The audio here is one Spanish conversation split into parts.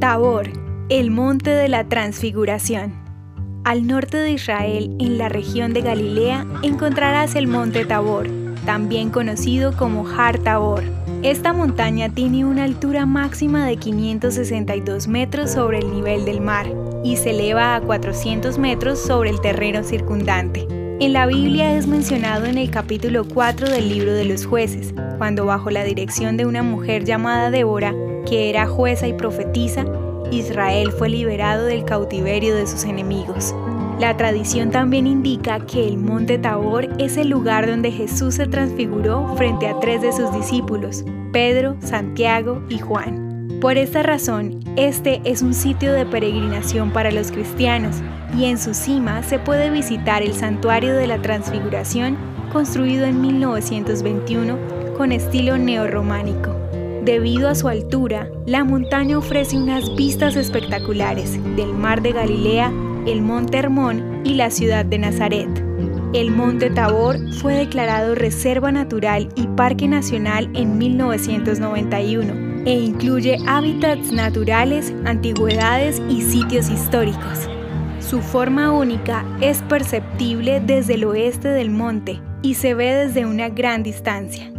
Tabor, el monte de la transfiguración. Al norte de Israel, en la región de Galilea, encontrarás el monte Tabor, también conocido como Har Tabor. Esta montaña tiene una altura máxima de 562 metros sobre el nivel del mar y se eleva a 400 metros sobre el terreno circundante. En la Biblia es mencionado en el capítulo 4 del libro de los jueces, cuando bajo la dirección de una mujer llamada Débora, que era jueza y profetisa, Israel fue liberado del cautiverio de sus enemigos. La tradición también indica que el monte Tabor es el lugar donde Jesús se transfiguró frente a tres de sus discípulos, Pedro, Santiago y Juan. Por esta razón, este es un sitio de peregrinación para los cristianos y en su cima se puede visitar el Santuario de la Transfiguración construido en 1921 con estilo neorrománico. Debido a su altura, la montaña ofrece unas vistas espectaculares del mar de Galilea, el monte Hermón y la ciudad de Nazaret. El monte Tabor fue declarado Reserva Natural y Parque Nacional en 1991 e incluye hábitats naturales, antigüedades y sitios históricos. Su forma única es perceptible desde el oeste del monte y se ve desde una gran distancia.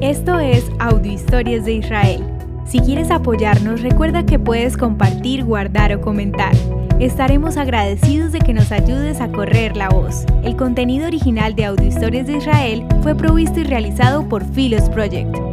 Esto es Audio Historias de Israel. Si quieres apoyarnos, recuerda que puedes compartir, guardar o comentar. Estaremos agradecidos de que nos ayudes a correr la voz. El contenido original de Audio Historias de Israel fue provisto y realizado por Philos Project.